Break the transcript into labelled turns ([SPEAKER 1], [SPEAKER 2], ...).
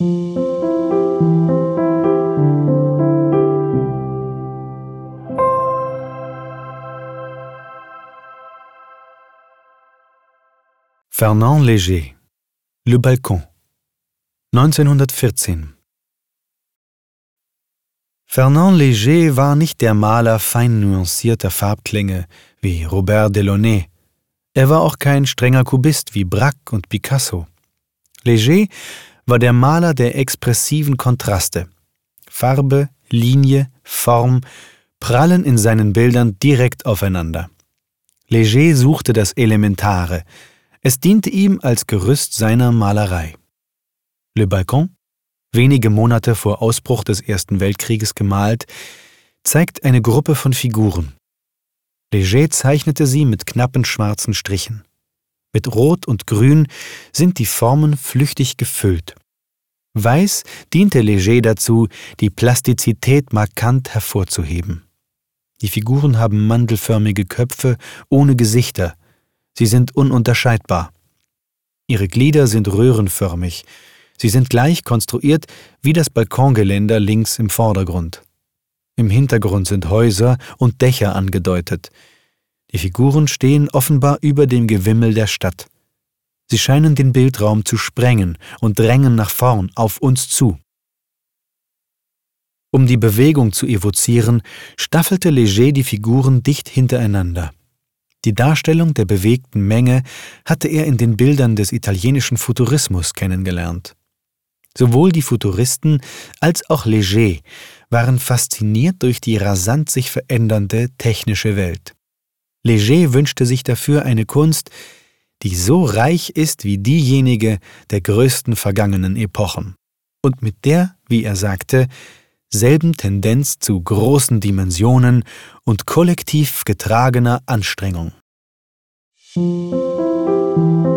[SPEAKER 1] Fernand Léger Le Balkon 1914 Fernand Léger war nicht der Maler fein nuancierter Farbklänge wie Robert Delaunay. Er war auch kein strenger Kubist wie Braque und Picasso. Léger war der Maler der expressiven Kontraste. Farbe, Linie, Form prallen in seinen Bildern direkt aufeinander. Léger suchte das Elementare. Es diente ihm als Gerüst seiner Malerei. Le Balcon wenige Monate vor Ausbruch des Ersten Weltkrieges gemalt, zeigt eine Gruppe von Figuren. Leger zeichnete sie mit knappen schwarzen Strichen. Mit Rot und Grün sind die Formen flüchtig gefüllt. Weiß diente Leger dazu, die Plastizität markant hervorzuheben. Die Figuren haben mandelförmige Köpfe ohne Gesichter. Sie sind ununterscheidbar. Ihre Glieder sind röhrenförmig, Sie sind gleich konstruiert wie das Balkongeländer links im Vordergrund. Im Hintergrund sind Häuser und Dächer angedeutet. Die Figuren stehen offenbar über dem Gewimmel der Stadt. Sie scheinen den Bildraum zu sprengen und drängen nach vorn auf uns zu. Um die Bewegung zu evozieren, staffelte Leger die Figuren dicht hintereinander. Die Darstellung der bewegten Menge hatte er in den Bildern des italienischen Futurismus kennengelernt. Sowohl die Futuristen als auch Leger waren fasziniert durch die rasant sich verändernde technische Welt. Leger wünschte sich dafür eine Kunst, die so reich ist wie diejenige der größten vergangenen Epochen und mit der, wie er sagte, selben Tendenz zu großen Dimensionen und kollektiv getragener Anstrengung. Musik